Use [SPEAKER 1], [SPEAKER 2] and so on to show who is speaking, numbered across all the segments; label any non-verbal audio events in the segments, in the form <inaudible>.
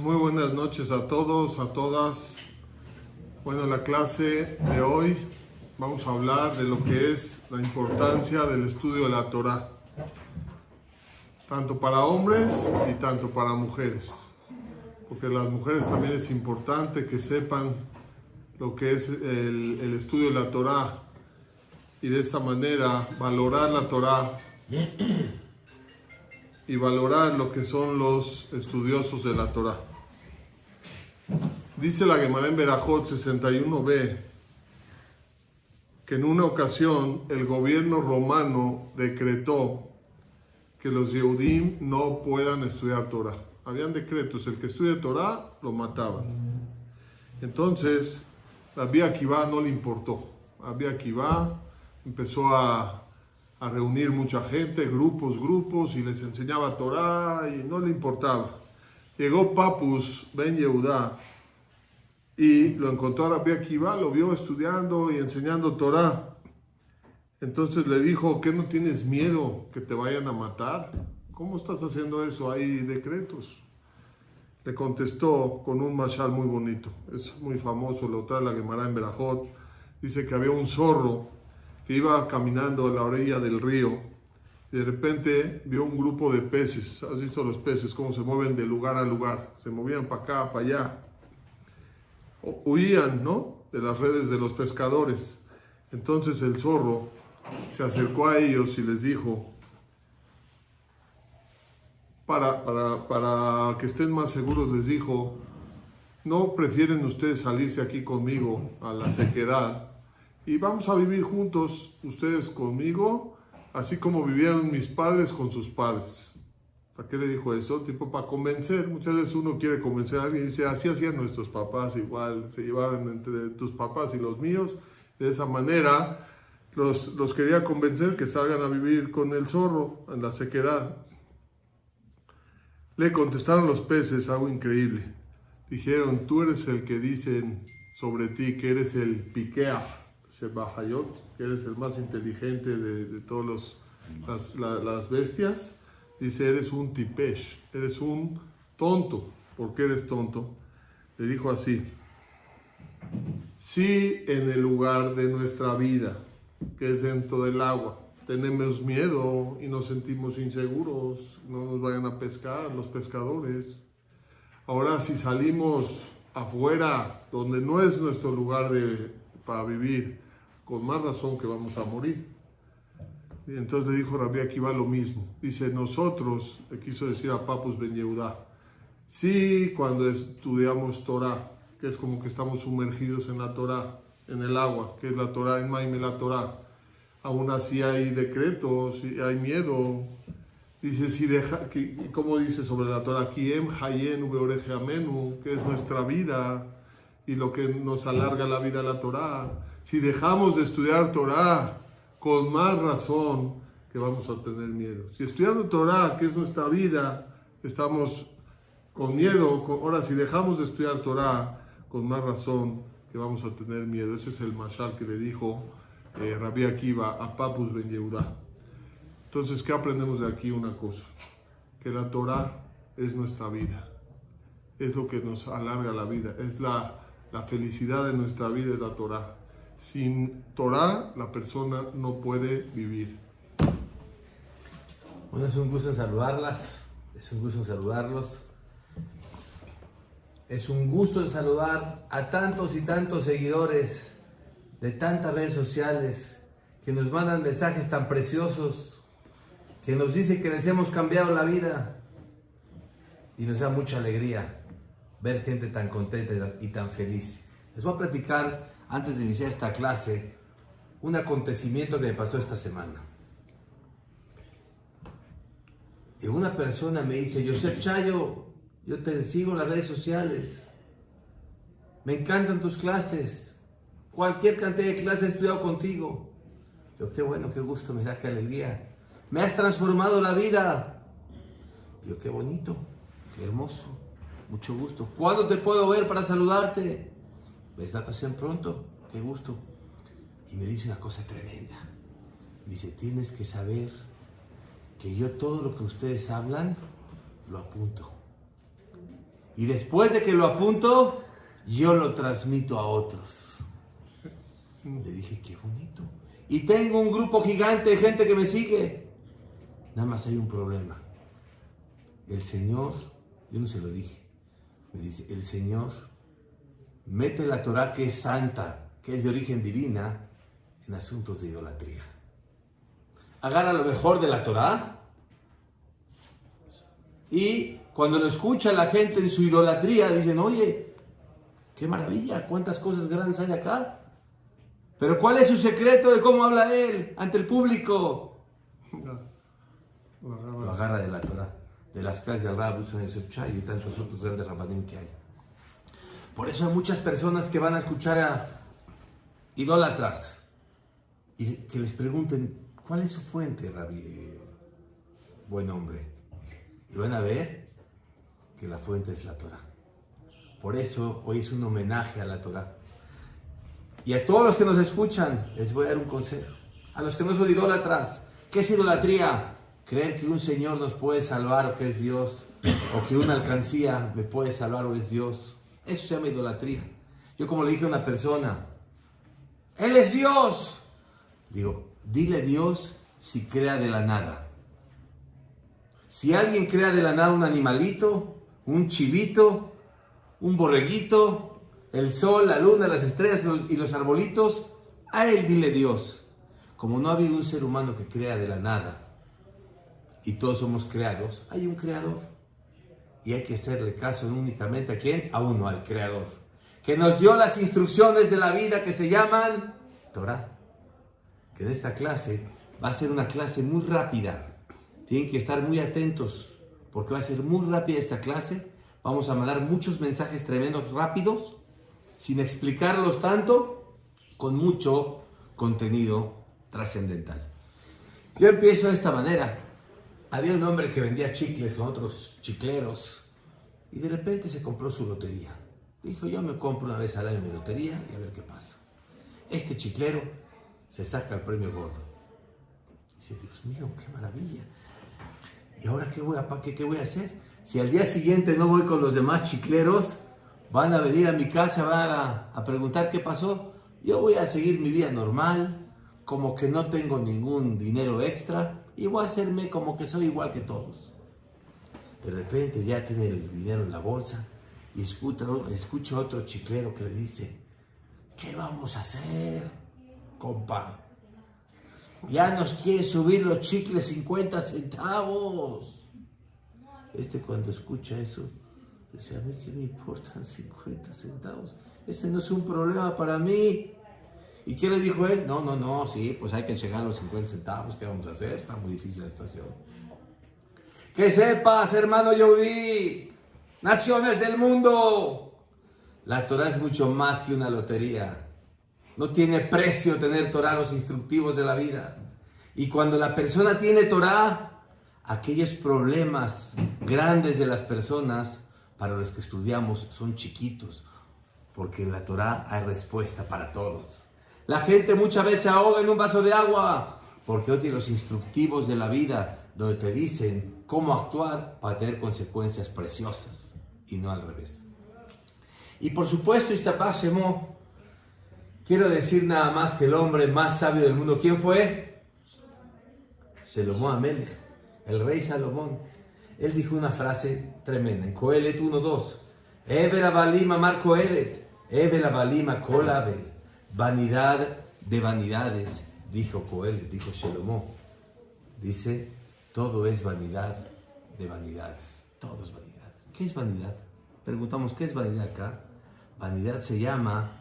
[SPEAKER 1] Muy buenas noches a todos, a todas. Bueno, en la clase de hoy vamos a hablar de lo que es la importancia del estudio de la Torah, tanto para hombres y tanto para mujeres, porque las mujeres también es importante que sepan lo que es el, estudio de la Torah y de esta manera valorar la Torah y valorar lo que son los estudiosos de la Torah. Dice la Gemara en Berajot 61b que en una ocasión el gobierno romano decretó que los Yehudim no puedan estudiar Torah. Habían decretos, el que estudia Torah lo mataban. Entonces, Rabbi Akiva no le importó. Rabbi Akiva empezó a a reunir mucha gente, grupos, grupos, y les enseñaba Torah y no le importaba. Llegó Papus Ben Yehudá y lo encontró a Rabbi Akiva, lo vio estudiando y enseñando Torah. Entonces le dijo, ¿qué no tienes miedo que te vayan a matar? ¿Cómo estás haciendo eso? Hay decretos. Le contestó con un mashal muy bonito. Es muy famoso, lo trae la Gemara en Berajot. Dice que había un zorro que iba caminando a la orilla del río de repente vio un grupo de peces. ¿Has visto los peces cómo se mueven de lugar a lugar? Se movían para acá, para allá. Huían, ¿no? De las redes de los pescadores. Entonces el zorro se acercó a ellos y les dijo, para, para, para que estén más seguros, les dijo, ¿no prefieren ustedes salirse aquí conmigo a la sequedad? y vamos a vivir juntos, ustedes conmigo, así como vivieron mis padres con sus padres. ¿Para qué le dijo eso? Tipo para convencer. Muchas veces uno quiere convencer a alguien y dice, así hacían nuestros papás, igual se llevaban entre tus papás y los míos. De esa manera los, los quería convencer que salgan a vivir con el zorro en la sequedad. Le contestaron los peces algo increíble. Dijeron, tú eres el que dicen sobre ti que eres el piquea que eres el más inteligente de, todas las, bestias, dice, eres un tipesh, eres un tonto. ¿Por qué eres tonto? Le dijo así, si en el lugar de nuestra vida, que es dentro del agua, tenemos miedo y nos sentimos inseguros, no nos vayan a pescar los pescadores. Ahora si salimos afuera, donde no es nuestro lugar de, para vivir, con más razón que vamos a morir. Entonces le dijo Rabbi Akiva lo mismo. Dice, nosotros, le quiso decir a Papus Ben Yehudá, sí, cuando estudiamos Torah, que es como que estamos sumergidos en la Torah, en el agua, que es la Torah, en Maime la Torah, aún así hay decretos y hay miedo. Dice, si deja, ¿cómo dice sobre la Torah? Kiem Hayen Amenu, que es nuestra vida y lo que nos alarga la vida la Torah si dejamos de estudiar Torah, con más razón que vamos a tener miedo. Si estudiando Torah, que es nuestra vida, estamos con miedo, ahora si dejamos de estudiar Torah, con más razón que vamos a tener miedo. Ese es el mashal que le dijo eh, Rabbi Akiva a Papus Ben Yehuda. Entonces, ¿qué aprendemos de aquí? Una cosa, que la Torah es nuestra vida, es lo que nos alarga la vida, es la, la felicidad de nuestra vida, es la Torah. Sin Torah la persona no puede vivir.
[SPEAKER 2] Bueno, es un gusto saludarlas, es un gusto saludarlos. Es un gusto saludar a tantos y tantos seguidores de tantas redes sociales que nos mandan mensajes tan preciosos, que nos dicen que les hemos cambiado la vida y nos da mucha alegría ver gente tan contenta y tan feliz. Les voy a platicar antes de iniciar esta clase, un acontecimiento que me pasó esta semana. Y una persona me dice, Joseph Chayo, yo te sigo en las redes sociales, me encantan tus clases, cualquier cantidad de clases he estudiado contigo. Yo, qué bueno, qué gusto, me da, qué alegría. Me has transformado la vida. Yo, qué bonito, qué hermoso, mucho gusto. ¿Cuándo te puedo ver para saludarte? ¿Ves natación pronto? Qué gusto. Y me dice una cosa tremenda. Me dice, tienes que saber que yo todo lo que ustedes hablan, lo apunto. Y después de que lo apunto, yo lo transmito a otros. Le dije, qué bonito. Y tengo un grupo gigante de gente que me sigue. Nada más hay un problema. El Señor, yo no se lo dije, dice, el Señor mete la Torah que es santa, que es de origen divina, en asuntos de idolatría. Agarra lo mejor de la Torah y cuando lo escucha la gente en su idolatría, dicen, oye, qué maravilla, cuántas cosas grandes hay acá. Pero ¿cuál es su secreto de cómo habla él ante el público? Lo agarra de la Torah, de las clases de Rab, Chay y tantos otros grandes rabanim que hay. Por eso hay muchas personas que van a escuchar a idólatras y que les pregunten, ¿cuál es su fuente, Rabbi? Buen hombre. Y van a ver que la fuente es la Torah. Por eso hoy es un homenaje a la Torah. Y a todos los que nos escuchan, les voy a dar un consejo. A los que no son idólatras, ¿qué es idolatría? Creer que un Señor nos puede salvar o que es Dios, o que una alcancía me puede salvar o es Dios. Eso se llama idolatría. Yo como le dije a una persona, Él es Dios. Digo, dile Dios si crea de la nada. Si alguien crea de la nada un animalito, un chivito, un borreguito, el sol, la luna, las estrellas y los arbolitos, a él dile Dios. Como no ha habido un ser humano que crea de la nada y todos somos creados, hay un creador. Y hay que hacerle caso únicamente a quién? A uno, al creador. Que nos dio las instrucciones de la vida que se llaman Torah. Que en esta clase va a ser una clase muy rápida. Tienen que estar muy atentos porque va a ser muy rápida esta clase. Vamos a mandar muchos mensajes tremendos rápidos sin explicarlos tanto, con mucho contenido trascendental. Yo empiezo de esta manera. Había un hombre que vendía chicles con otros chicleros y de repente se compró su lotería. Dijo, yo me compro una vez al año mi lotería y a ver qué pasa. Este chiclero se saca el premio gordo. Dice, Dios mío, qué maravilla. ¿Y ahora qué voy a, qué, voy a hacer? Si al día siguiente no voy con los demás chicleros, van a venir a mi casa, van a preguntar qué pasó. Yo voy a seguir mi vida normal, como que no tengo ningún dinero extra y voy a hacerme como que soy igual que todos. De repente ya tiene el dinero en la bolsa y escucha, escucha otro chiclero que le dice, ¿qué vamos a hacer, compa? Ya nos quiere subir los chicles 50 centavos. Este cuando escucha eso, Dice, a mí qué me importan 50 centavos. Ese no es un problema para mí. ¿Y qué le dijo él? No, no, no, sí, pues hay que llegar a los 50 centavos. ¿Qué vamos a hacer? Está muy difícil la situación. Que sepas, hermano Yehudi, naciones del mundo. La Torah es mucho más que una lotería. No tiene precio tener Torah los instructivos de la vida. Y cuando la persona tiene Torah, aquellos problemas grandes de las personas para los que estudiamos son chiquitos, porque en la Torah hay respuesta para todos. La gente muchas veces se ahoga en un vaso de agua, porque hoy tiene los instructivos de la vida, donde te dicen cómo actuar para tener consecuencias preciosas, y no al revés. Y por supuesto, Istapashemo, quiero decir nada más que el hombre más sabio del mundo, ¿quién fue? Salomón Amelech, el rey Salomón él dijo una frase tremenda en Coelet 1.2. Ever avalim amar Coelet, Ever avalim kolabel. Vanidad de vanidades, dijo Coelet, dijo Shelomó. Dice, todo es vanidad de vanidades. Todo es vanidad. ¿Qué es vanidad? Preguntamos, ¿qué es vanidad acá? Vanidad se llama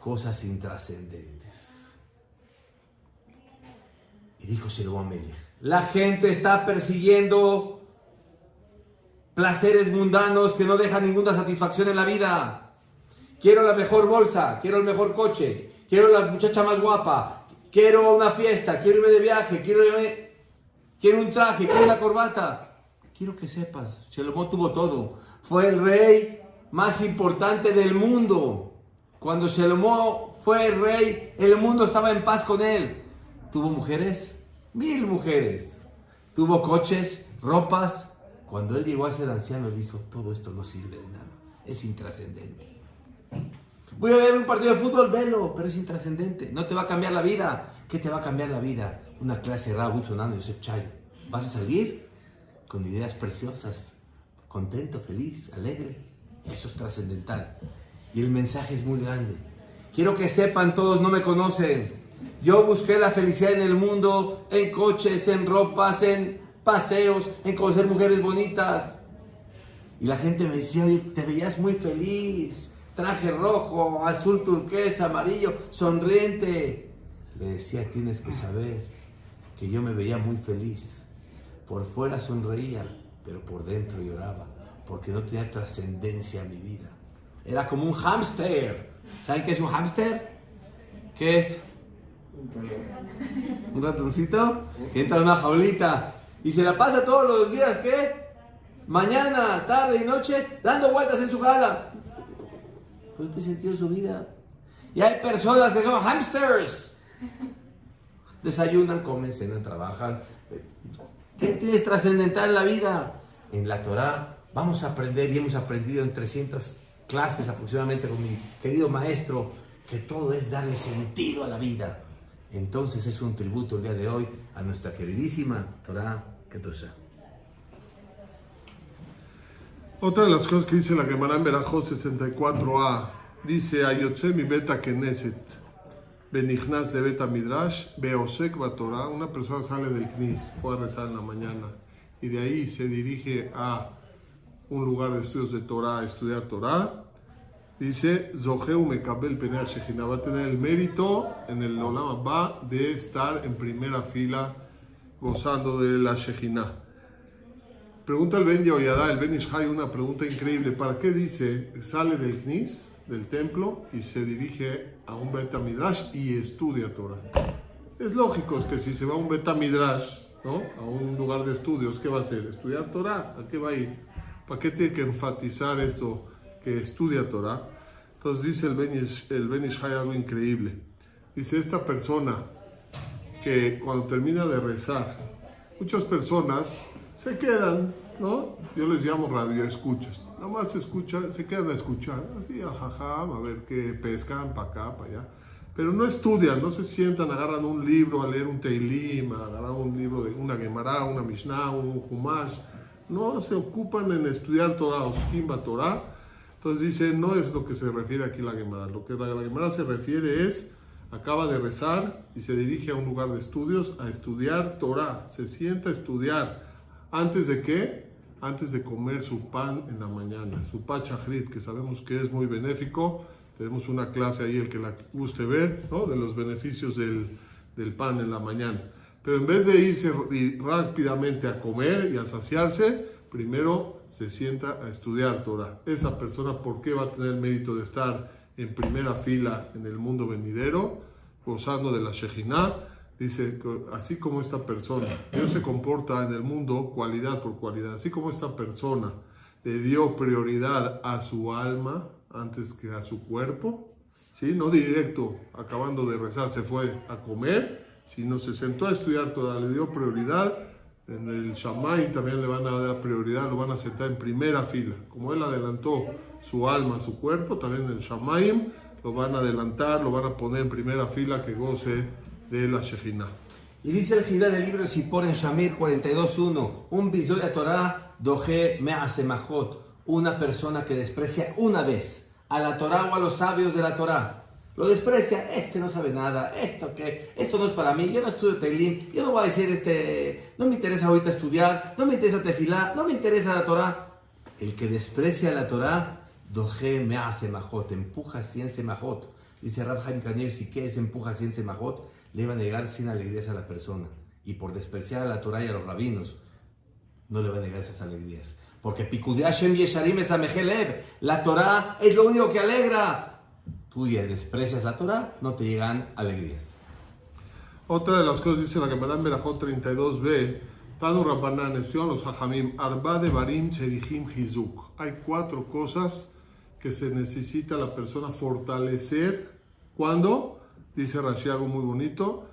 [SPEAKER 2] cosas intrascendentes. Y dijo Shelomó la gente está persiguiendo placeres mundanos que no dejan ninguna satisfacción en la vida. Quiero la mejor bolsa, quiero el mejor coche, quiero la muchacha más guapa, quiero una fiesta, quiero irme de viaje, quiero, quiero un traje, quiero una corbata. Quiero que sepas, Shalomón tuvo todo. Fue el rey más importante del mundo. Cuando Shalomón fue el rey, el mundo estaba en paz con él. Tuvo mujeres, mil mujeres. Tuvo coches, ropas, Cuando él llegó a ser anciano, dijo, todo esto no sirve de nada, es intrascendente. Voy a ver un partido de fútbol, velo, pero es intrascendente, no te va a cambiar la vida. ¿Qué te va a cambiar la vida? Una clase de Raúl Sonando y Joseph Chayo. Vas a salir con ideas preciosas, contento, feliz, alegre. Eso es trascendental. Y el mensaje es muy grande. Quiero que sepan todos, no me conocen. Yo busqué la felicidad en el mundo, en coches, en ropas, en paseos, en conocer mujeres bonitas. Y la gente me decía, oye, te veías muy feliz. Traje rojo, azul turquesa, amarillo, sonriente. Le decía, tienes que saber que yo me veía muy feliz. Por fuera sonreía, pero por dentro lloraba, porque no tenía trascendencia en mi vida. Era como un hámster. ¿Saben qué es un hámster? ¿Qué es? Un ratoncito que entra en una jaulita y se la pasa todos los días, ¿qué? Mañana, tarde y noche, dando vueltas en su jaula. ¿Por qué sentido su vida? Y hay personas que son hamsters. Desayunan, comen, cenan, trabajan. ¿Qué tienes trascendental en la vida? En la Torah vamos a aprender y hemos aprendido en 300 clases aproximadamente con mi querido maestro que todo es darle sentido a la vida. Entonces es un tributo el día de hoy a nuestra queridísima Torah Kedosha.
[SPEAKER 1] Otra de las cosas que dice la Gemara en Berajot 64a, dice Ayotze mi beta keneset, benichnas de beta midrash, beosek Torah, una persona sale del knis, fue a rezar en la mañana, y de ahí se dirige a un lugar de estudios de Torah, a estudiar Torah, dice Zoheu Mekabel Penea Shejina, va a tener el mérito en el Olam va de estar en primera fila gozando de la Shejina. Pregunta el Ben Yehoyadá, el Ben Ishai, una pregunta increíble. ¿Para qué dice, sale del Knis, del templo, y se dirige a un Beta Midrash y estudia Torah? Es lógico es que si se va a un Beta Midrash, ¿no? a un lugar de estudios, ¿qué va a hacer? ¿Estudiar Torah? ¿A qué va a ir? ¿Para qué tiene que enfatizar esto que estudia Torah? Entonces dice el Ben, el ben algo increíble. Dice, esta persona que cuando termina de rezar, muchas personas se quedan, ¿no? Yo les llamo radio escuchas. Nada más se escuchan, se quedan a escuchar, así a jajam, a ver qué pescan para acá, para allá. Pero no estudian, no se sientan, agarran un libro a leer un Teilim, a agarrar un libro de una Gemara, una Mishnah, un Humash. No se ocupan en estudiar Torah, o Skimba Torah. Entonces dice, no es lo que se refiere aquí la Gemara. Lo que la Gemara se refiere es, acaba de rezar y se dirige a un lugar de estudios a estudiar Torah. Se sienta a estudiar ¿Antes de qué? Antes de comer su pan en la mañana, su pachajrit, que sabemos que es muy benéfico. Tenemos una clase ahí, el que la guste ver, ¿no? De los beneficios del, del pan en la mañana. Pero en vez de irse rápidamente a comer y a saciarse, primero se sienta a estudiar Torah. Esa persona, ¿por qué va a tener el mérito de estar en primera fila en el mundo venidero, gozando de la Shejinah? Dice, así como esta persona, Dios se comporta en el mundo cualidad por cualidad, así como esta persona le dio prioridad a su alma antes que a su cuerpo, ¿sí? no directo, acabando de rezar, se fue a comer, sino se sentó a estudiar toda, le dio prioridad, en el Shamay también le van a dar prioridad, lo van a sentar en primera fila, como él adelantó su alma, su cuerpo, también en el Shamayim lo van a adelantar, lo van a poner en primera fila que goce de la Shejina.
[SPEAKER 2] Y dice el Gilá del libro Sipor en Shamir 42.1, un bisoya Torah doje me'asemachot, una persona que desprecia una vez a la Torah o a los sabios de la Torah. Lo desprecia, este no sabe nada, esto que, esto no es para mí, yo no estudio Teilim, yo no voy a decir este, no me interesa ahorita estudiar, no me interesa tefilá, no me interesa la Torah. El que desprecia la Torah, doje me'asemachot, empuja cien semajot. Dice Rab Haim si ¿qué es empuja cien semajot? Le va a negar sin alegrías a la persona. Y por despreciar a la Torah y a los rabinos, no le va a negar esas alegrías. Porque Yesharim es La Torah es lo único que alegra. Tú ya desprecias la Torah, no te llegan alegrías.
[SPEAKER 1] Otra de las cosas dice la Gemara en Berajot 32b, Tanu Rabbanan, los Hajamim, Arba de Barim Serihim Hizuk. Hay cuatro cosas que se necesita la persona fortalecer cuando dice Rashi algo muy bonito,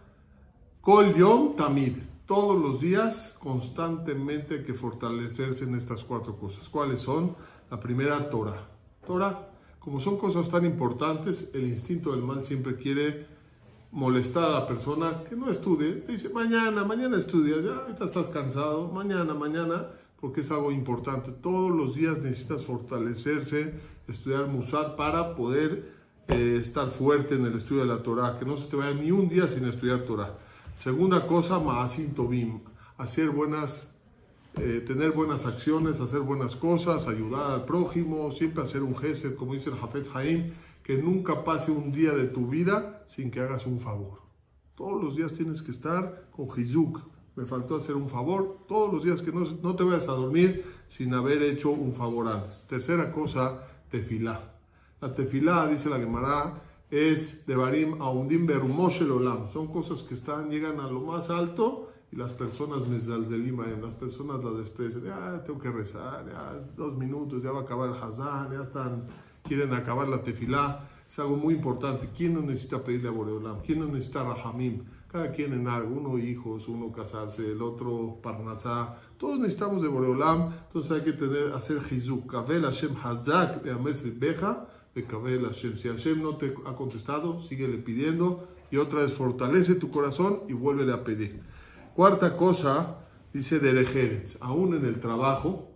[SPEAKER 1] Kol Yom Tamid, Todos los días, constantemente hay que fortalecerse en estas cuatro cosas. ¿Cuáles son? La primera, Torah. Torah, como son cosas tan importantes, el instinto del mal siempre quiere molestar a la persona que no estudie. dice, mañana, mañana estudias, ya ahorita estás cansado, mañana, mañana, porque es algo importante. Todos los días necesitas fortalecerse, estudiar Musar para poder eh, estar fuerte en el estudio de la Torah, que no se te vaya ni un día sin estudiar Torah. Segunda cosa, Maasin Tobim, hacer buenas, eh, tener buenas acciones, hacer buenas cosas, ayudar al prójimo, siempre hacer un gesed, como dice el Jafet Haim, que nunca pase un día de tu vida sin que hagas un favor. Todos los días tienes que estar con Hizuk. Me faltó hacer un favor. Todos los días que no, no te vayas a dormir sin haber hecho un favor antes. Tercera cosa, tefilá. La tefilá, dice la Gemara, es de Barim a Undim Berumoshe Olam. Son cosas que están, llegan a lo más alto y las personas lima las personas la desprecian. Ya tengo que rezar, ya dos minutos, ya va a acabar el Hazán, ya están, quieren acabar la tefilá. Es algo muy importante. ¿Quién no necesita pedirle a Boreolam? ¿Quién no necesita Rahamim? Cada quien en algo, uno hijos, uno casarse, el otro parnasá. Todos necesitamos de Boreolam, entonces hay que tener, hacer Hizuk. Kavel Hashem Hazak, Beja de Si Hashem no te ha contestado, síguele pidiendo. Y otra vez, fortalece tu corazón y vuélvele a pedir. Cuarta cosa, dice Derejeretz, aún en el trabajo,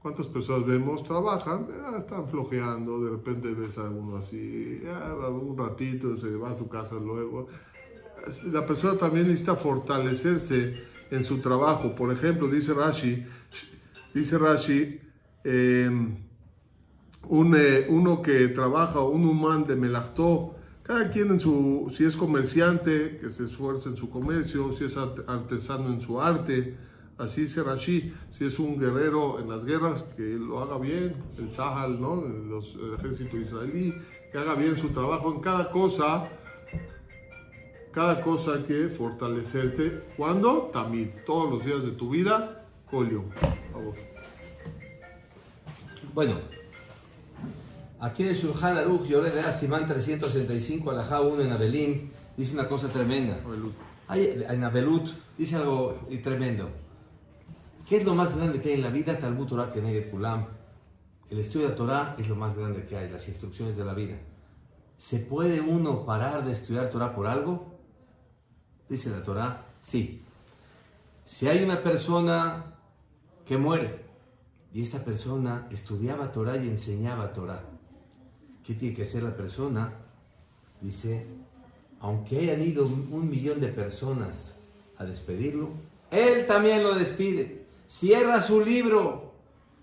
[SPEAKER 1] ¿cuántas personas vemos? Trabajan, están flojeando, de repente ves a uno así, un ratito, se va a su casa luego. La persona también necesita fortalecerse en su trabajo. Por ejemplo, dice Rashi, dice Rashi, eh, un, eh, uno que trabaja, un humano de melactó, cada quien en su, si es comerciante, que se esfuerza en su comercio, si es artesano en su arte, así será así, si es un guerrero en las guerras, que lo haga bien, el Sahal, ¿no? el ejército israelí, que haga bien su trabajo en cada cosa, cada cosa que fortalecerse. ¿Cuándo? También, todos los días de tu vida, Colio.
[SPEAKER 2] Bueno, Aquí en el Shulchan Aruch, yo le de Simán 365, Alajá 1 en Abelim, dice una cosa tremenda. en Abelut dice algo tremendo. ¿Qué es lo más grande que hay en la vida? Talmud Torah Keneged Kulam. El estudio de Torah es lo más grande que hay, las instrucciones de la vida. ¿Se puede uno parar de estudiar Torah por algo? Dice la Torah, sí. Si hay una persona que muere y esta persona estudiaba Torah y enseñaba Torah, ¿Qué tiene que hacer la persona? Dice, aunque hayan ido un millón de personas a despedirlo, él también lo despide. Cierra su libro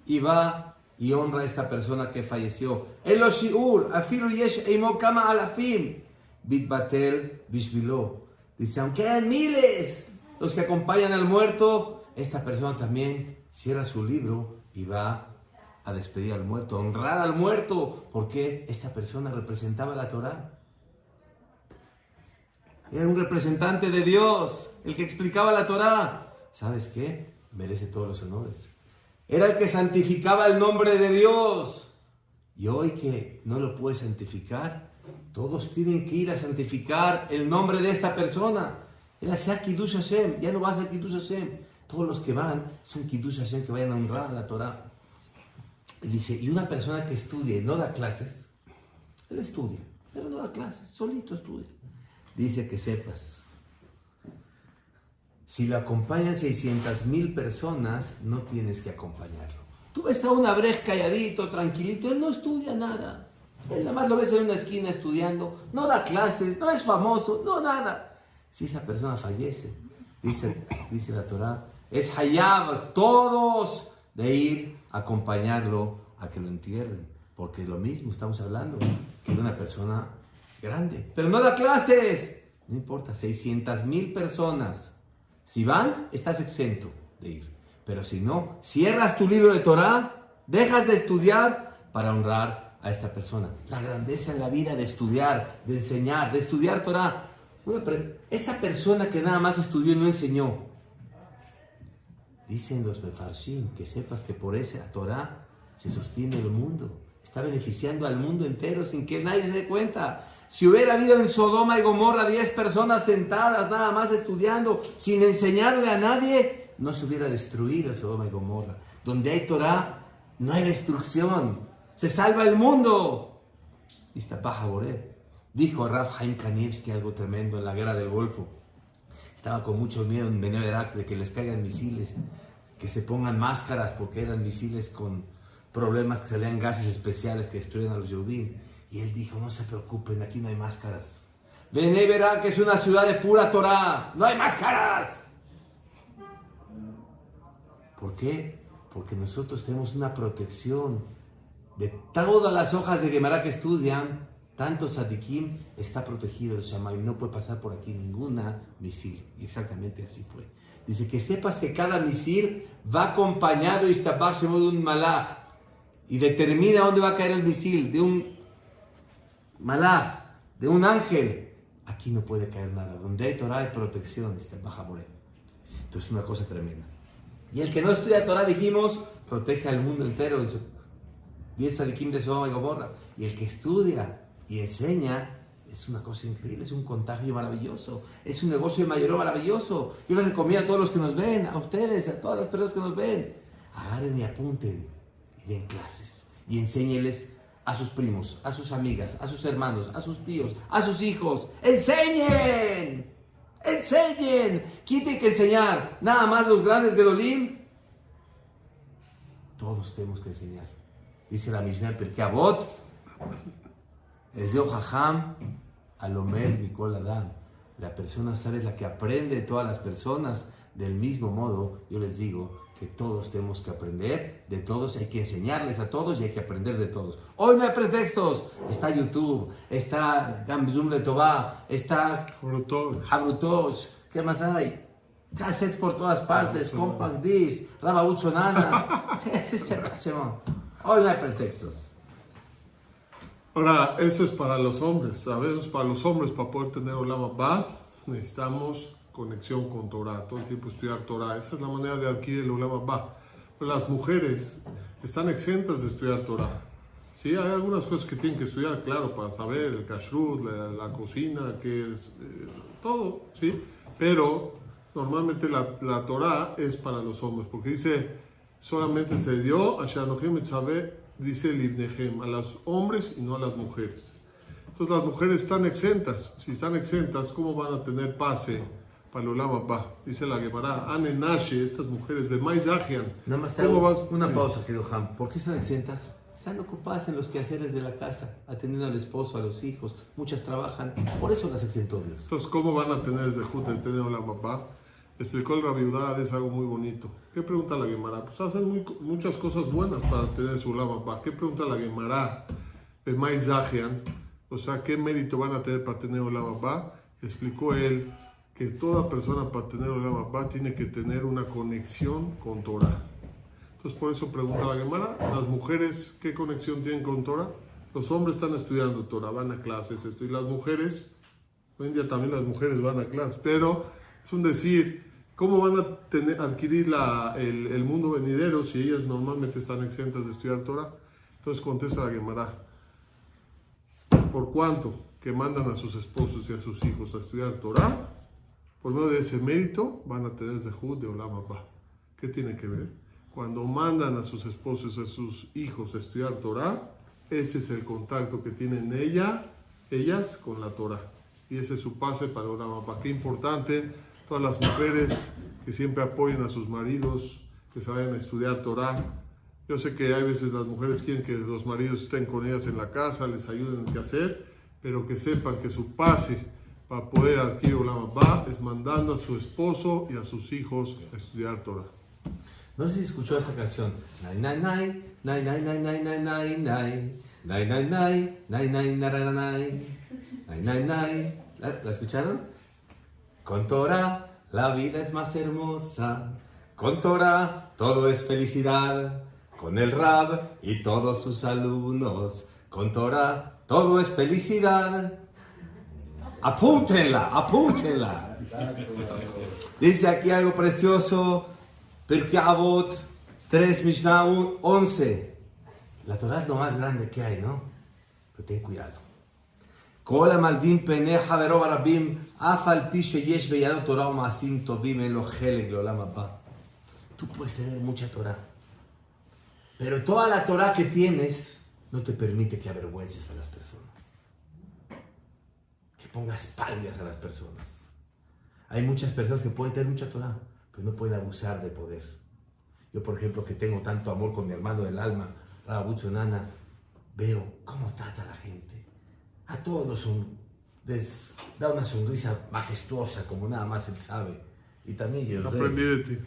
[SPEAKER 2] y va y honra a esta persona que falleció. El Oshiur, afilu yesh alafim, bitbatel bishvilo. Dice, aunque hayan miles los que acompañan al muerto, esta persona también cierra su libro y va despedir al muerto, a honrar al muerto, porque esta persona representaba la Torah. Era un representante de Dios, el que explicaba la Torah. ¿Sabes qué? Merece todos los honores. Era el que santificaba el nombre de Dios. Y hoy que no lo puede santificar, todos tienen que ir a santificar el nombre de esta persona. Él hacía Kiddush Hashem, ya no va a hacer Kiddush Hashem. Todos los que van son Kiddush Hashem que vayan a honrar la Torah. Dice, y una persona que estudia y no da clases, él estudia, pero no da clases, solito estudia. Dice que sepas, si lo acompañan 600 mil personas, no tienes que acompañarlo. Tú ves a una breja calladito, tranquilito, él no estudia nada. Él nada más lo ves en una esquina estudiando, no da clases, no es famoso, no nada. Si esa persona fallece, dice, dice la Torah, es Hayab, todos de ir a acompañarlo a que lo entierren. Porque es lo mismo, estamos hablando, de una persona grande. Pero no da clases. No importa, 600 mil personas. Si van, estás exento de ir. Pero si no, cierras tu libro de Torah, dejas de estudiar para honrar a esta persona. La grandeza en la vida de estudiar, de enseñar, de estudiar Torah. esa persona que nada más estudió y no enseñó, Dicen los Mefarshim que sepas que por esa Torah se sostiene el mundo. está beneficiando al mundo entero sin que nadie se dé cuenta. Si hubiera habido en Sodoma y Gomorra 10 personas sentadas nada más estudiando sin enseñarle a nadie, no se hubiera destruido Sodoma y Gomorra. Donde hay Torah, no hay destrucción. Se salva el mundo. Dijo Raf Haim Kanievski algo tremendo en la guerra del Golfo. Estaba con mucho miedo en Beneverak de que les caigan misiles, que se pongan máscaras porque eran misiles con problemas que salían gases especiales que destruyen a los Yehudim. Y él dijo, no se preocupen, aquí no hay máscaras. Vené verá que es una ciudad de pura Torah, no hay máscaras. ¿Por qué? Porque nosotros tenemos una protección de todas las hojas de Gemara que estudian, tanto Tzadikim está protegido el Shammai, no puede pasar por aquí ninguna misil. Y exactamente así fue. Dice que sepas que cada misil va acompañado y está de un malach y determina dónde va a caer el misil, de un malach, de un ángel, aquí no puede caer nada. Donde hay Torah hay protección, está baja por. Entonces es una cosa tremenda. Y el que no estudia Torah, dijimos, protege al mundo entero. Y el Sadikim de Sodoma y Gomorra. Y el que estudia y enseña, es una cosa increíble, es un contagio maravilloso, es un negocio de mayor maravilloso. Yo les recomiendo a todos los que nos ven, a ustedes, a todas las personas que nos ven, agarren y apunten y den clases y enséñeles a sus primos, a sus amigas, a sus hermanos, a sus tíos, a sus hijos. ¡Enseñen! ¡Enseñen! ¿Quién tiene que enseñar? ¿Nada más los grandes de Dolim? Todos tenemos que enseñar. Dice la Mishnah porque Abot es de Ojaham Alomer Mikol Adam. La persona sabe es la que aprende de todas las personas. Del mismo modo, yo les digo, que todos tenemos que aprender de todos, hay que enseñarles a todos y hay que aprender de todos. Hoy no hay pretextos, está YouTube, está Gambizum Letová, está Habrutoch, ¿qué más hay? Cassettes por todas partes, Compact Disc, Rabaut Sonana. <laughs> Hoy no hay pretextos.
[SPEAKER 1] Ahora, eso es para los hombres, ¿sabes? Para los hombres, para poder tener Olama Ba, necesitamos conexión con Torah, todo el tiempo estudiar Torah. Esa es la manera de adquirir el Ulama Ba. Pero las mujeres están exentas de estudiar Torah. Sí, hay algunas cosas que tienen que estudiar, claro, para saber el kashrut, la, cocina, que es, eh, todo, ¿sí? Pero normalmente la, la Torah es para los hombres, porque dice, solamente se dio a Shanohem dice el Ibnehem, a los hombres y no a las mujeres. Entonces las mujeres están exentas. Si están exentas, ¿cómo van a tener pase? Palolama va, dice la Gemara, Ane Nashe, estas mujeres, Bemais Ajian.
[SPEAKER 2] Nada más ¿Cómo vas? una pausa, querido Ham. ¿Por qué están exentas? Están ocupadas en los quehaceres de la casa, atendiendo al esposo, a los hijos. Muchas trabajan, por eso las exentó Dios.
[SPEAKER 1] Entonces, ¿cómo van a tener ese de tener la papá? Explicó el Rabiudad, es algo muy bonito. ¿Qué pregunta la Gemara? Pues hacen muchas cosas buenas para tener su la papá. ¿Qué pregunta la Gemara? Bemais Ajian. O sea, ¿qué mérito van a tener para tener la papá? Explicó él que toda persona para tener la papá tiene que tener una conexión con Torah. Entonces por eso pregunta la Gemara, las mujeres, ¿qué conexión tienen con Torah? Los hombres están estudiando Torah, van a clases, esto, y las mujeres, hoy en día también las mujeres van a clases, pero es un decir, ¿cómo van a tener, adquirir la, el, el, mundo venidero si ellas normalmente están exentas de estudiar Torah? Entonces contesta la Gemara, ¿por cuánto? Que mandan a sus esposos y a sus hijos a estudiar Torah, por medio de ese mérito van a tener Zehut de Olam Abba. ¿Qué tiene que ver? Cuando mandan a sus esposos, a sus hijos a estudiar Torah, ese es el contacto que tienen ella, ellas con la Torah. Y ese es su pase para Olam Abba. Qué importante, todas las mujeres que siempre apoyen a sus maridos, que se vayan a estudiar Torah. Yo sé que hay veces las mujeres quieren que los maridos estén con ellas en la casa, les ayuden en qué hacer, pero que sepan que su pase para poder adquirir Olam va es mandando a su esposo y a sus hijos a estudiar Torah.
[SPEAKER 2] No sé si escuchó esta canción. ¿La escucharon? Con Torah la vida es más hermosa. Con Torah todo es felicidad. Con el Rab y todos sus alumnos. Con Torah todo es felicidad. Apúntenla, apúntenla. Dice aquí algo precioso, porque Abot 3 Mishnah 11. La Torah es lo más grande que hay, ¿no? Pero ten cuidado. כל המלווים פניך ורוב הרבים, אף על פי שיש בידו תורה ומעשים טובים, אין לו חלק לעולם הבא. Tú puedes tener mucha Torah, pero toda la Torah que tienes no te permite que avergüences a las personas, que pongas palias a las personas. Hay muchas personas que pueden tener mucha Torah, pero no pueden abusar de poder. Yo, por ejemplo, que tengo tanto amor con mi hermano del alma, Rabucho Nana, veo cómo trata a la gente. a todos los les da una sonrisa majestuosa, como nada más él sabe. Y también yo.
[SPEAKER 1] Aprendí de ti.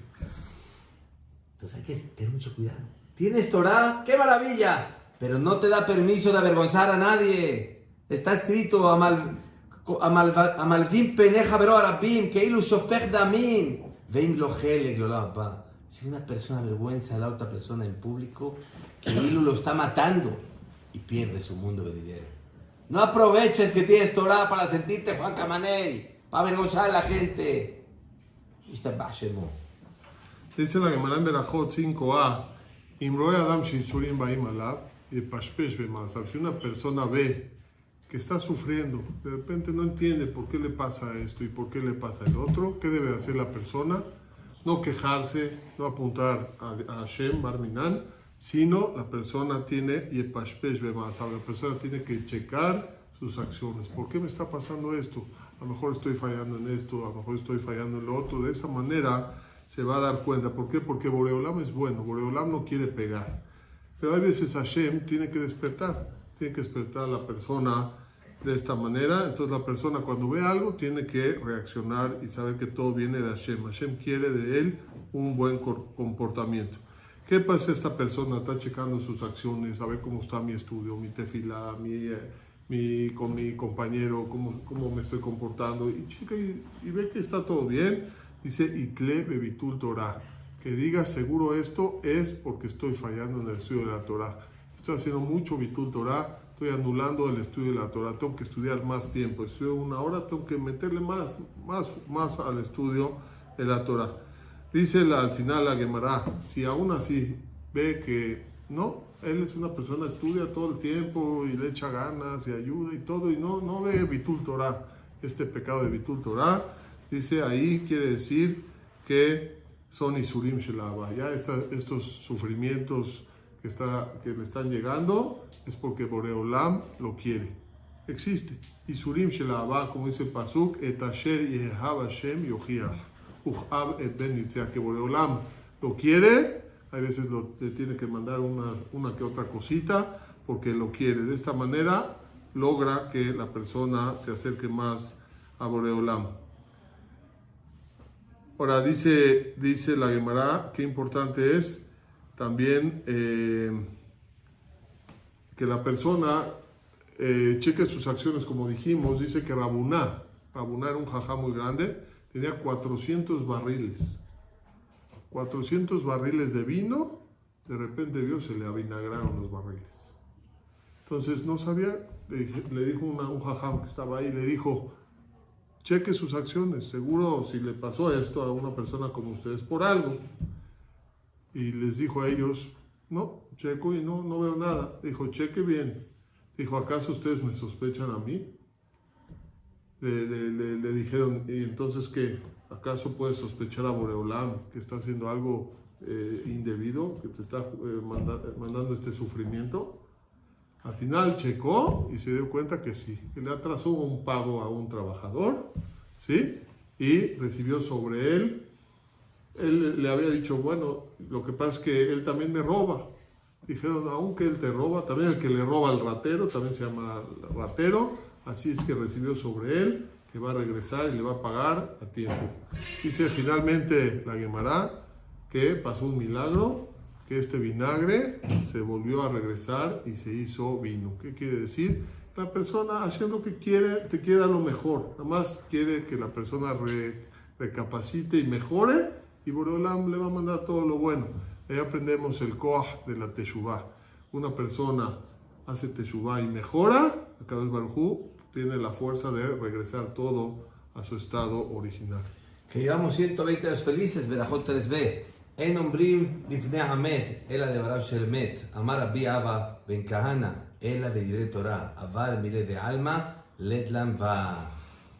[SPEAKER 2] Entonces hay que tener mucho cuidado. ¿Tienes Torah? ¡Qué maravilla! Pero no te da permiso de avergonzar a nadie. Está escrito, Amal, Amalvim peneja vero arabim, que ilu shofech damim. Veim lo Si una persona avergüenza a la otra persona en público, que lo está matando y pierde su mundo venidero. No aproveches que tienes Torah para sentirte Juan Camaney, para avergonzar a la gente.
[SPEAKER 1] Dice la Gemara en Berajot 5a, Imroe Adam Shinsurim Baim Alab, y Pashpesh Bemasav. Si una persona ve que está sufriendo, de repente no entiende por qué le pasa esto y por qué le pasa el otro, ¿qué debe hacer la persona? No quejarse, no apuntar a, a Hashem, Barminan, sino la persona tiene, y la persona tiene que checar sus acciones. ¿Por qué me está pasando esto? A lo mejor estoy fallando en esto, a lo mejor estoy fallando en lo otro. De esa manera se va a dar cuenta. ¿Por qué? Porque Boreolam es bueno, Boreolam no quiere pegar. Pero hay veces Hashem tiene que despertar, tiene que despertar a la persona de esta manera. Entonces la persona cuando ve algo tiene que reaccionar y saber que todo viene de Hashem. Hashem quiere de él un buen comportamiento. ¿Qué pasa esta persona? Está checando sus acciones, a ver cómo está mi estudio, mi tefila, mi, eh, mi, con mi compañero, cómo, cómo me estoy comportando. Y checa y, ve que está todo bien. Dice, Itle Bebitul Torah. Que diga seguro esto es porque estoy fallando en el estudio de la Torah. Estoy haciendo mucho Bitul Torah, estoy anulando el estudio de la Torah. Tengo que estudiar más tiempo. Estudio una hora, tengo que meterle más, más, más al estudio de la Torah. Dice al final la Gemara, si aún así ve que no, él es una persona, estudia todo el tiempo y le echa ganas y ayuda y todo, y no, no ve Bitul Torah, este pecado de Bitul Torah, dice ahí quiere decir que son Isurim Shelaba, ya estos sufrimientos que, está, que le están llegando es porque Boreolam lo quiere, existe. Isurim Shelaba, como dice Pasuk, etasher yehab Hashem yochiach que Boreolam lo quiere, a veces le tiene que mandar una, que otra cosita porque lo quiere. De esta manera logra que la persona se acerque más a Boreolam. Ahora dice, dice la Gemara que importante es también eh, que la persona eh, cheque sus acciones, como dijimos, dice que Rabuná, Rabuná era un jajá muy grande, tenía 400 barriles. 400 barriles de vino, de repente vio se le avinagraron los barriles. Entonces no sabía, le, dijo un jajam que estaba ahí, le dijo, cheque sus acciones, seguro si le pasó esto a una persona como ustedes por algo. Y les dijo a ellos, no, checo y no, no veo nada. Dijo, cheque bien. Dijo, ¿acaso ustedes me sospechan a mí? Le, dijeron, ¿y entonces qué? ¿Acaso puedes sospechar a Boreolam que está haciendo algo eh, indebido, que te está eh, mandando este sufrimiento? Al final checó y se dio cuenta que sí, que le atrasó un pago a un trabajador, ¿sí? Y recibió sobre él, él le había dicho, bueno, lo que pasa es que él también me roba. Dijeron, aunque él te roba, también el que le roba al ratero, también se llama ratero, Así es que recibió sobre él, que va a regresar y le va a pagar a tiempo. Dice finalmente la Gemara que pasó un milagro, que este vinagre se volvió a regresar y se hizo vino. ¿Qué quiere decir? La persona haciendo lo que quiere, te quiere dar lo mejor. Nada más quiere que la persona recapacite y mejore y Boreolam le va a mandar todo lo bueno. Ahí aprendemos el koah de la teshuvah. Una persona hace teshuvah y mejora, Akadosh Barujú tiene la fuerza de regresar todo a su estado original.
[SPEAKER 2] Que llevamos 120 años felices, Berajot 3b. En Ombrim, Lifne Hamet, Ela de Barab Shelmet, Amar Rabbi Abba Ben Kahana, Ela de Torah, Aval Mile de Alma, Letlam Va.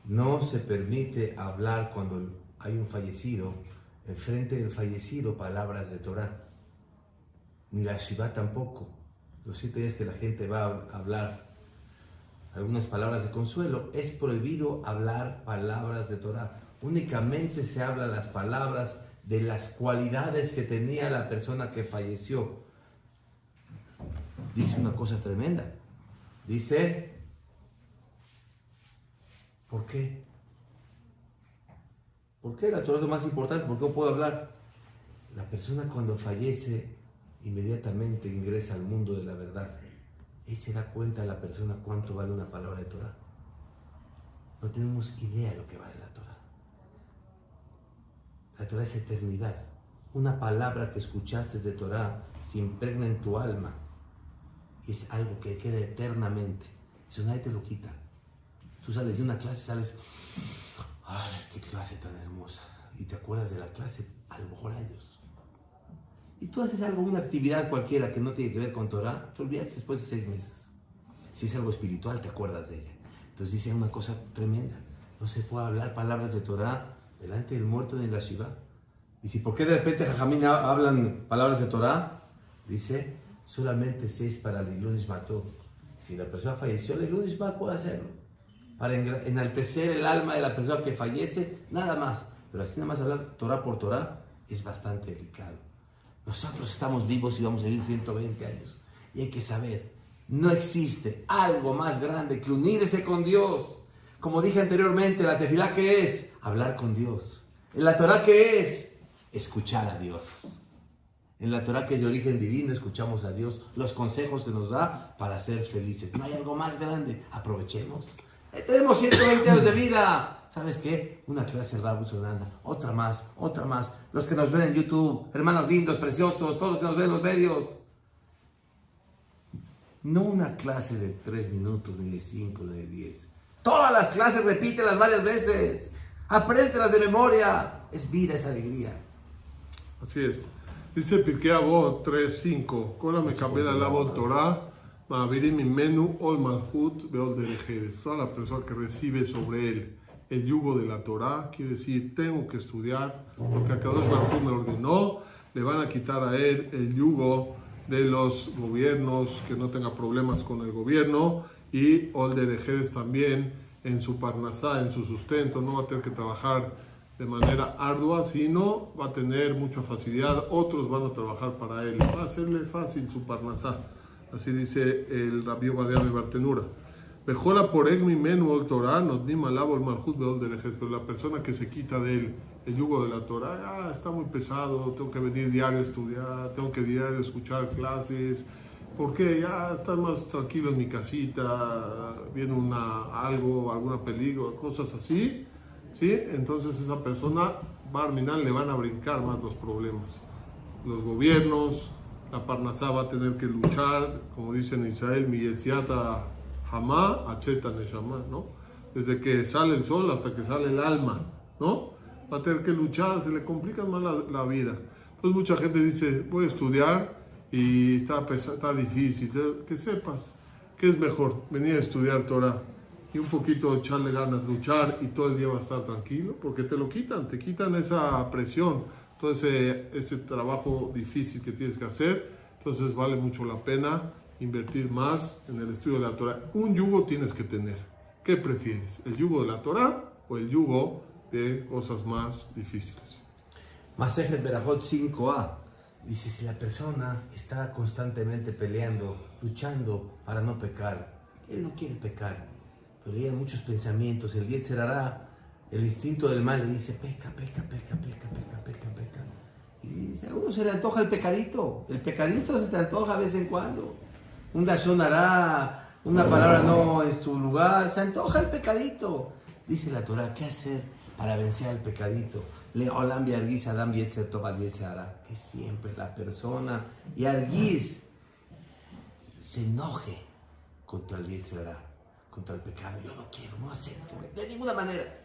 [SPEAKER 2] No se permite hablar cuando hay un fallecido, enfrente del fallecido, palabras de Torah. Ni la Shiva tampoco. Los siete días que la gente va a hablar algunas palabras de consuelo, es prohibido hablar palabras de Torah. Únicamente se habla las palabras de las cualidades que tenía la persona que falleció. Dice una cosa tremenda. Dice, ¿por qué? ¿Por qué la Torah es lo más importante? ¿Por qué no puedo hablar? La persona cuando fallece inmediatamente ingresa al mundo de la verdad y se da cuenta la persona cuánto vale una palabra de Torah. No tenemos idea de lo que vale la Torah. La Torah es eternidad. Una palabra que escuchaste de Torah se impregna en tu alma. Es algo que queda eternamente. Eso nadie te lo quita. Tú sales de una clase, sales, ay, qué clase tan hermosa. Y te acuerdas de la clase a lo mejor años. Y tú haces algo, una actividad cualquiera que no tiene que ver con Torah, te olvidas después de seis meses. Si es algo espiritual, te acuerdas de ella. Entonces dice una cosa tremenda. No se puede hablar palabras de Torah delante del muerto en la Shiva. Y si, ¿por qué de repente Jajamín hablan palabras de Torah? Dice, solamente seis para el Ilunis mató. Si la persona falleció, el Ilunis puede hacerlo. Para enaltecer el alma de la persona que fallece, nada más. Pero así nada más hablar Torah por Torah es bastante delicado. Nosotros estamos vivos y vamos a vivir 120 años. Y hay que saber, no existe algo más grande que unirse con Dios. Como dije anteriormente, la tefilá que es hablar con Dios. En la Torah que es escuchar a Dios. En la Torah que es de origen divino, escuchamos a Dios, los consejos que nos da para ser felices. No hay algo más grande. Aprovechemos. Tenemos 120 años de vida. ¿Sabes qué? Una clase de Rabu otra más, otra más. Los que nos ven en YouTube, hermanos lindos, preciosos, todos los que nos ven en los medios. No una clase de tres minutos, ni de cinco, ni de diez. Todas las clases repítelas varias veces. Apréndelas de memoria. Es vida, es alegría.
[SPEAKER 1] Así es. Dice Pirkei Avot 3.5. Kola me la la Torah. Menu ol malhut derejeres. Toda la persona que recibe sobre él el yugo de la Torah, quiere decir, tengo que estudiar, porque Kadosh Baruj me ordenó, le van a quitar a él el yugo de los gobiernos, que no tenga problemas con el gobierno, y Olderejeres también en su parnasá, en su sustento, no va a tener que trabajar de manera ardua, sino va a tener mucha facilidad, otros van a trabajar para él, va a hacerle fácil su parnasá, así dice el Rabbi Obadiah de Bartenura. Mejola por mi menú Torah, nos ni malabo el malhut beol del pero la persona que se quita de él el yugo de la Torah, ah, está muy pesado, tengo que venir diario a estudiar, tengo que diario escuchar clases, porque ya estar más tranquilo en mi casita, viendo una, algo, alguna película, cosas así, ¿sí? Entonces esa persona a le van a brincar más los problemas. Los gobiernos, la Parnasá va a tener que luchar, como dice en Israel, mi Hamá, Acheta Neshama, ¿no? Desde que sale el sol hasta que sale el alma, ¿no? Va a tener que luchar, se le complica más la, vida. Entonces mucha gente dice, voy a estudiar y está, está difícil. Que sepas que es mejor venir a estudiar Torah y un poquito echarle ganas, luchar y todo el día va a estar tranquilo, porque te lo quitan, te quitan esa presión, todo ese, ese trabajo difícil que tienes que hacer. Entonces vale mucho la pena invertir más en el estudio de la Torah. Un yugo tienes que tener. ¿Qué prefieres? ¿El yugo de la Torah o el yugo de cosas más difíciles?
[SPEAKER 2] Masejet Berajot 5a dice: si la persona está constantemente peleando, luchando para no pecar, él no quiere pecar, pero hay muchos pensamientos. El día será el instinto del mal le dice: peca, peca, peca, peca, peca, peca, peca. Y a uno se le antoja el pecadito. El pecadito se te antoja de vez en cuando un dashon hará, una palabra no en su lugar, se antoja el pecadito. Dice la Torah, ¿qué hacer para vencer al pecadito? Le olam y adam yetzer hará. Que siempre la persona y se enoje contra el yetzer contra el pecado. Yo no quiero, no acepto, de ninguna manera.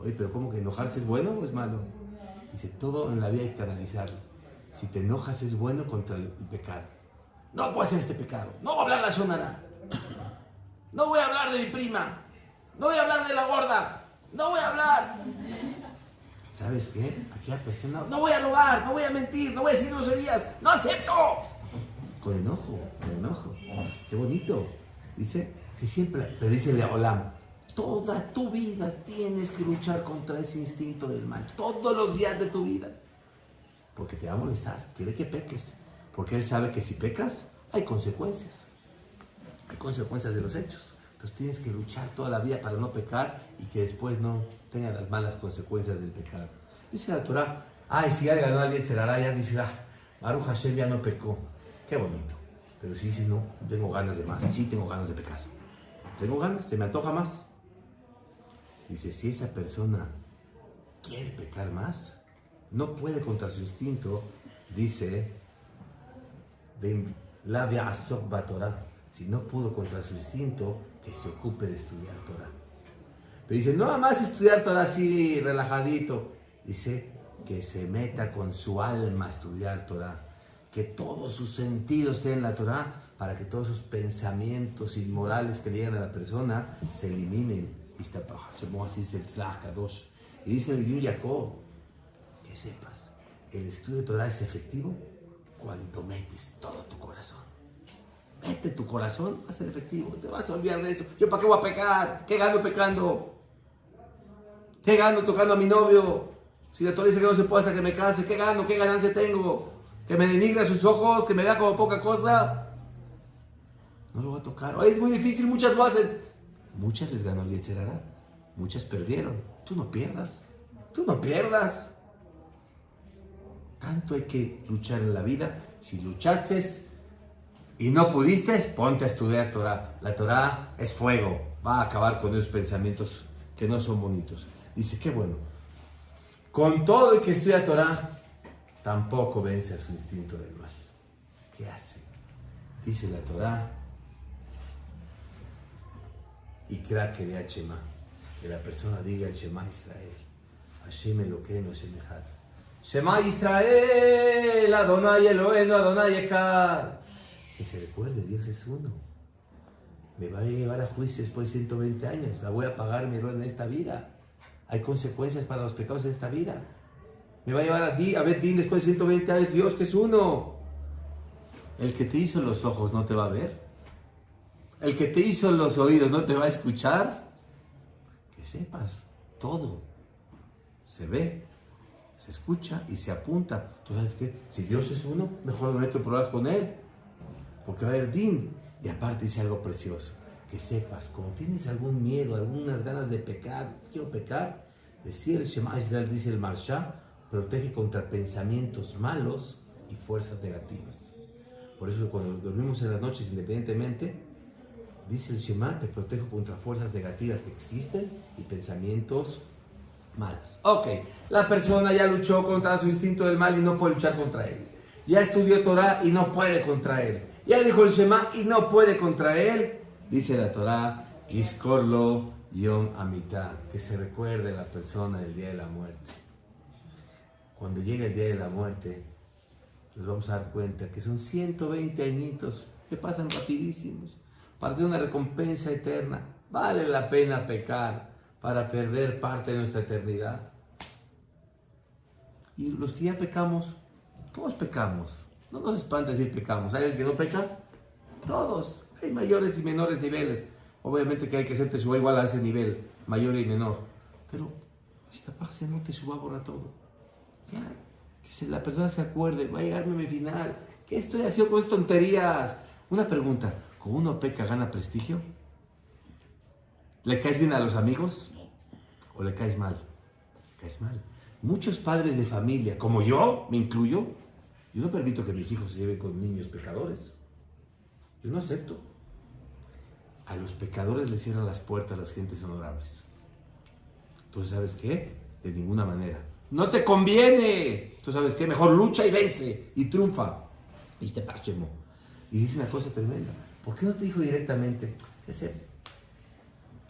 [SPEAKER 2] Oye, pero ¿cómo que enojarse es bueno o es malo? Dice, todo en la vida hay que analizarlo. Si te enojas es bueno contra el pecado. No puedo hacer este pecado. No voy a hablar la sonara. No voy a hablar de mi prima. No voy a hablar de la gorda. No voy a hablar. ¿Sabes qué? Aquella persona, no voy a robar, no voy a mentir, no voy a decir groserías. No acepto. Con enojo, con enojo. Qué bonito. Dice que siempre, le dice a Olam, toda tu vida tienes que luchar contra ese instinto del mal. Todos los días de tu vida. Porque te va a molestar, quiere que peques. Porque él sabe que si pecas, hay consecuencias. Hay consecuencias de los hechos. Entonces tienes que luchar toda la vida para no pecar y que después no tenga las malas consecuencias del pecado. Dice la Torah, ay, si ya le ganó alguien, será ya dice, ah, Baruch Hashem ya no pecó. Qué bonito. Pero si dice, no, tengo ganas de más, sí tengo ganas de pecar. Tengo ganas, se me antoja más. Dice, si esa persona quiere pecar más, no puede contra su instinto, dice, la Torah. Si no pudo contra su instinto, que se ocupe de estudiar Torah. Pero dice, no más estudiar Torah así relajadito. Dice que se meta con su alma a estudiar Torah. Que todos sus sentidos estén en la Torah para que todos esos pensamientos inmorales que le llegan a la persona se eliminen. Y dice el Yun Jacob, que sepas, el estudio de Torah es efectivo cuando metes todo tu corazón. Mete tu corazón, va a ser efectivo. Te vas a olvidar de eso. ¿Yo para qué voy a pecar? ¿Qué gano pecando? ¿Qué gano tocando a mi novio? Si la Torah dice que no se puede hasta que me case, ¿qué gano? ¿Qué ganancia tengo? ¿Que me denigre sus ojos? ¿Que me vea como poca cosa? No lo voy a tocar. Hoy es muy difícil, muchas lo hacen. Muchas les ganó el Yetzerara. Muchas perdieron. Tú no pierdas. Tú no pierdas. Tanto hay que luchar en la vida. Si luchaste y no pudiste, ponte a estudiar Torah. La Torah es fuego. Va a acabar con esos pensamientos que no son bonitos. Dice, qué bueno. Con todo el que estudia Torah, tampoco vence a su instinto del mal. ¿Qué hace? Dice la Torah. Y que de Shema. Que la persona diga el Shema Israel. Hashem Eloqueno Shemejad. Shema Israel, Adonai Eloheinu, Adonai Echad. Que se recuerde, Dios es uno. Me va a llevar a juicio después de 120 años. La voy a pagar mi error en esta vida. Hay consecuencias para los pecados de esta vida. Me va a llevar a, ti, a ver Din después de 120 años. Dios que es uno. El que te hizo los ojos no te va a ver. El que te hizo los oídos no te va a escuchar. Que sepas, todo se ve se escucha y se apunta. Tú sabes que si Dios es uno, mejor no meto problemas con Él. Porque va a haber din. Y aparte dice algo precioso. Que sepas, como tienes algún miedo, algunas ganas de pecar, quiero pecar, decir el Shema Israel, dice el Marsha, protege contra pensamientos malos y fuerzas negativas. Por eso cuando dormimos en las noches independientemente, dice el Shema, te protejo contra fuerzas negativas que existen y pensamientos malos. Ok, la persona ya luchó contra su instinto del mal y no puede luchar contra él. Ya estudió Torah y no puede contra él. Ya dijo el Shema y no puede contra él. Dice la Torah, Iskorlo Yom Amitá, que se recuerde la persona el día de la muerte. Cuando llegue el día de la muerte, nos vamos a dar cuenta que son 120 añitos que pasan rapidísimos para tener una recompensa eterna. Vale la pena pecar para perder parte de nuestra eternidad. Y los que ya pecamos, todos pecamos. No nos espanta decir pecamos. ¿Hay alguien que no peca? Todos. Hay mayores y menores niveles. Obviamente que hay que ser igual a ese nivel, mayor y menor. Pero esta paz no te suba borra todo. Ya, que la persona se acuerde, va a llegarme mi final. ¿Qué estoy haciendo con esas tonterías? Una pregunta, ¿cómo uno peca gana prestigio? ¿Le caes bien a los amigos? ¿O le caes mal? Le caes mal. Muchos padres de familia, como yo, me incluyo, yo no permito que mis hijos se lleven con niños pecadores. Yo no acepto. A los pecadores les cierran las puertas las gentes honorables. Entonces, ¿sabes qué? De ninguna manera. No te conviene. Tú sabes qué? Mejor lucha y vence y triunfa. Y dice una cosa tremenda. ¿Por qué no te dijo directamente que se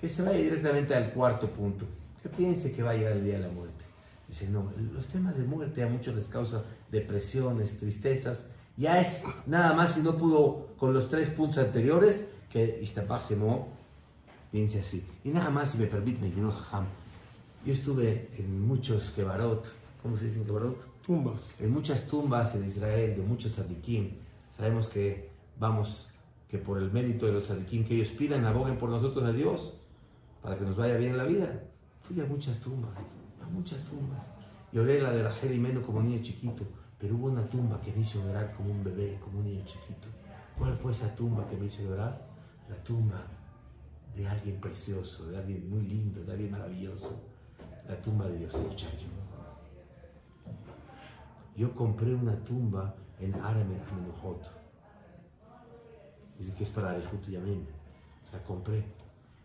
[SPEAKER 2] que se vaya directamente al cuarto punto, que piense que va a llegar el día de la muerte. Dice, no, los temas de muerte a muchos les causa depresiones, tristezas. Ya es nada más si no pudo con los tres puntos anteriores que Ishtabasemo piense así. Y nada más, si me permite, me Jajam. Yo estuve en muchos kebarot, ¿cómo se dice en kebarot?
[SPEAKER 1] Tumbas.
[SPEAKER 2] En muchas tumbas en Israel, de muchos tzadikim. Sabemos que vamos, que por el mérito de los tzadikim, que ellos pidan, aboguen por nosotros a Dios, para que nos vaya bien en la vida. Fui a muchas tumbas, a muchas tumbas. Lloré la de Rachel y Meno como niño chiquito, pero hubo una tumba que me hizo llorar como un bebé, como un niño chiquito. ¿Cuál fue esa tumba que me hizo llorar? La tumba de alguien precioso, de alguien muy lindo, de alguien maravilloso. La tumba de Yosef Chayo. Yo compré una tumba en Aramet Amenuhot. Dice que es para Arejut Yamim. La compré.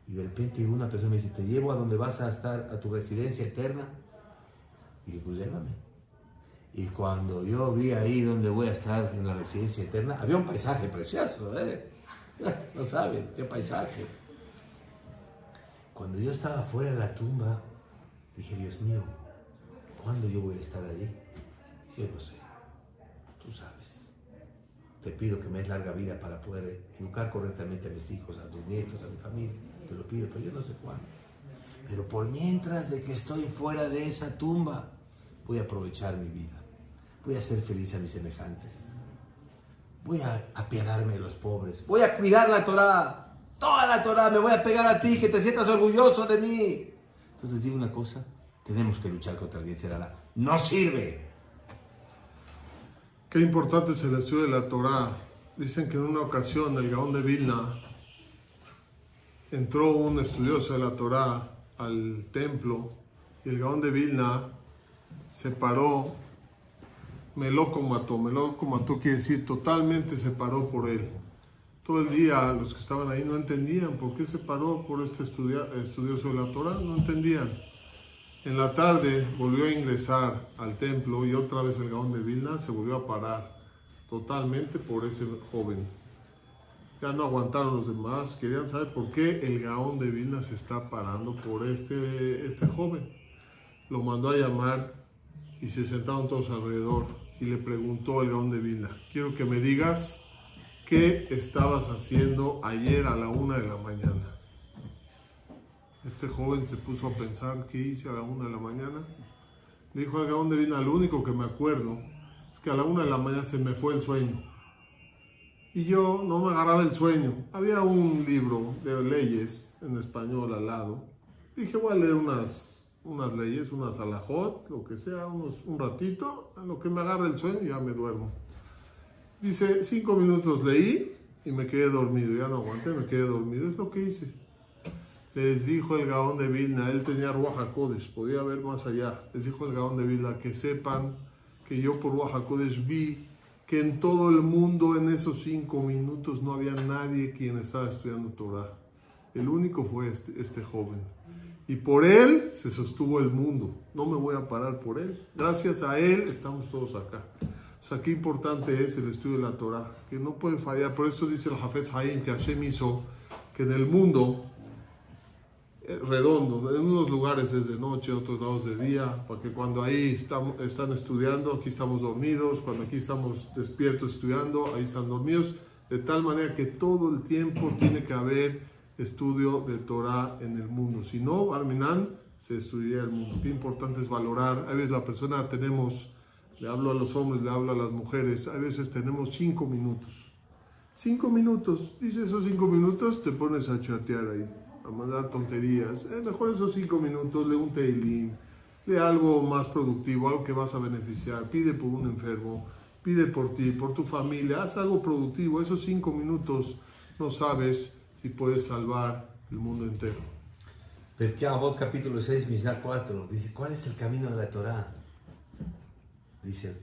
[SPEAKER 2] Y de repente una persona me dice, te llevo a donde vas a estar, a tu residencia eterna. Y pues llévame. Y cuando yo vi ahí donde voy a estar en la residencia eterna, había un paisaje precioso, ¿eh? <laughs> No saben qué paisaje. Cuando yo estaba fuera de la tumba, dije, Dios mío, ¿cuándo yo voy a estar allí? Yo no sé. Tú sabes. Te pido que me des larga vida para poder educar correctamente a mis hijos, a mis nietos, a mi familia. Te lo pido, pero yo no sé cuándo. Pero por mientras de que estoy fuera de esa tumba, voy a aprovechar mi vida. Voy a ser feliz a mis semejantes. Voy a apiadarme de los pobres. Voy a cuidar la Torah. Toda la Torah. Me voy a pegar a ti, que te sientas orgulloso de mí. Entonces les digo una cosa. Tenemos que luchar contra el Yetzerara. No sirve.
[SPEAKER 1] Qué importante es el estudio de la Torah. Dicen que en una ocasión el Gaón de Vilna entró un estudioso de la Torah al templo y el Gaón de Vilna se paró, me lo mató, me lo mató quiere decir totalmente se paró por él. Todo el día los que estaban ahí no entendían por qué se paró por este estudioso de la Torah, no entendían. En la tarde volvió a ingresar al templo y otra vez el Gaón de Vilna se volvió a parar totalmente por ese joven. Ya no aguantaron los demás, querían saber por qué el Gaón de Vilna se está parando por este, este joven. Lo mandó a llamar y se sentaron todos alrededor y le preguntó el Gaón de Vilna, quiero que me digas qué estabas haciendo ayer a la una de la mañana. Este joven se puso a pensar qué hice a la una de la mañana. Le dijo al Gaón de Vilna, lo único que me acuerdo es que a la una de la mañana se me fue el sueño. Y yo no me agarraba el sueño. Había un libro de leyes en español al lado. Dije, voy a leer unas, unas leyes, unas alajot, lo que sea, unos, un ratito, a lo que me agarra el sueño ya me duermo. Dice, cinco minutos leí y me quedé dormido. Ya no aguanté, me quedé dormido. Es lo que hice. Les dijo el Gaón de Vilna, él tenía Ruach Kodesh, podía ver más allá. Les dijo el Gaón de Vilna que sepan que yo por Ruach Kodesh vi que en todo el mundo en esos cinco minutos no había nadie quien estaba estudiando Torah. El único fue este, este joven. Y por él se sostuvo el mundo. No me voy a parar por él. Gracias a él estamos todos acá. O sea, qué importante es el estudio de la Torah, que no puede fallar. Por eso dice el Hafez Haim que Hashem hizo que en el mundo redondo. En unos lugares es de noche, otros lados de día, porque cuando ahí estamos, están estudiando, aquí estamos dormidos, cuando aquí estamos despiertos estudiando, ahí están dormidos, de tal manera que todo el tiempo tiene que haber estudio de Torah en el mundo. Si no, Arminan, se estudiaría el mundo. Qué importante es valorar. A veces la persona tenemos, le hablo a los hombres, le hablo a las mujeres, a veces tenemos cinco minutos. Cinco minutos, dice esos cinco minutos, te pones a chatear ahí a mandar tonterías. Eh, mejor esos cinco minutos, lee un tailing, lee algo más productivo, algo que vas a beneficiar. Pide por un enfermo, pide por ti, por tu familia, haz algo productivo. Esos cinco minutos no sabes si puedes salvar el mundo entero.
[SPEAKER 2] Porque Abot capítulo 6, Mishnah 4, dice, ¿cuál es el camino de la Torah? Dice,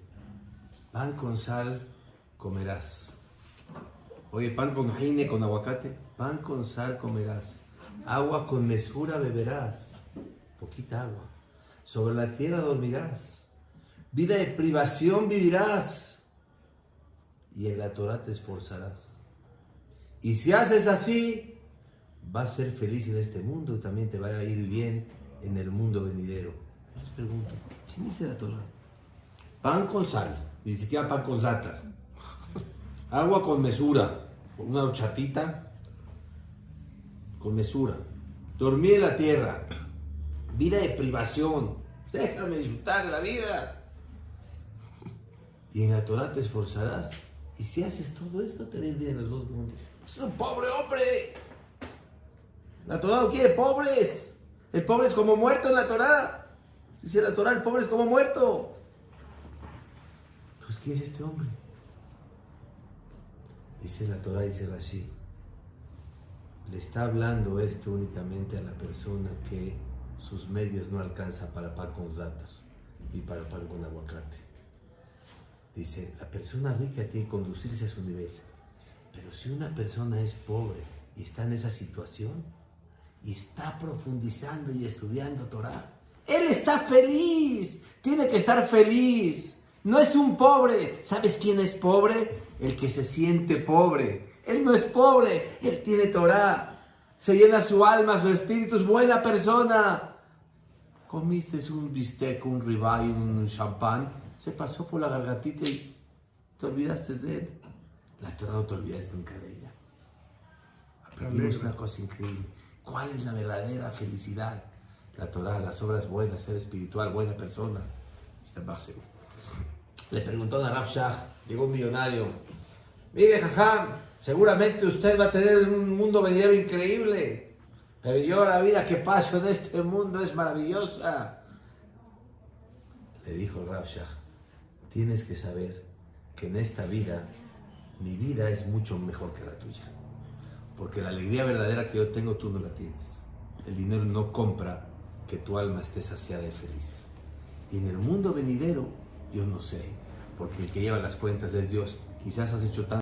[SPEAKER 2] pan con sal comerás. Oye, pan con jaine, con aguacate, pan con sal comerás. Agua con mesura beberás, poquita agua. Sobre la tierra dormirás. Vida de privación vivirás. Y en la Torah te esforzarás. Y si haces así, vas a ser feliz en este mundo y también te va a ir bien en el mundo venidero. Les pregunto, ¿Qué dice la Torah? Pan con sal, ni siquiera pan con zátar. Agua con mesura, una horchatita con mesura. Dormir en la tierra, vida de privación. Déjame disfrutar de la vida. Y en la Torah te esforzarás. Y si haces todo esto, te ves en los dos mundos. Es un pobre hombre. La Torah no quiere pobres. El pobre es como muerto en la Torah. Dice la Torah, el pobre es como muerto. Entonces, ¿quién es este hombre? Dice la Torah, dice Rashi. Le está hablando esto únicamente a la persona que sus medios no alcanzan para pan con zatas y para pan con aguacate. Dice, la persona rica tiene que conducirse a su nivel. Pero si una persona es pobre y está en esa situación y está profundizando y estudiando Torah, él está feliz, tiene que estar feliz. No es un pobre. ¿Sabes quién es pobre? El que se siente pobre. Él no es pobre, él tiene Torah. Se llena su alma, su espíritu, es buena persona. Comiste un bistec, un ribeye, un champán, se pasó por la gargantita y te olvidaste de él. La Torah no te olvidas nunca de ella. Aprendimos una cosa increíble. ¿Cuál es la verdadera felicidad? La Torah, las obras buenas, ser espiritual, buena persona. Le preguntó a Rav Shah, llegó un millonario. Mire, jajam, seguramente usted va a tener un mundo venidero increíble. Pero yo la vida que paso en este mundo es maravillosa. Le dijo el Rav Shah, tienes que saber que en esta vida, mi vida es mucho mejor que la tuya. Porque la alegría verdadera que yo tengo, tú no la tienes. El dinero no compra que tu alma esté saciada y feliz. Y en el mundo venidero, yo no sé, porque el que lleva las cuentas es Dios. Quizás has hecho tanto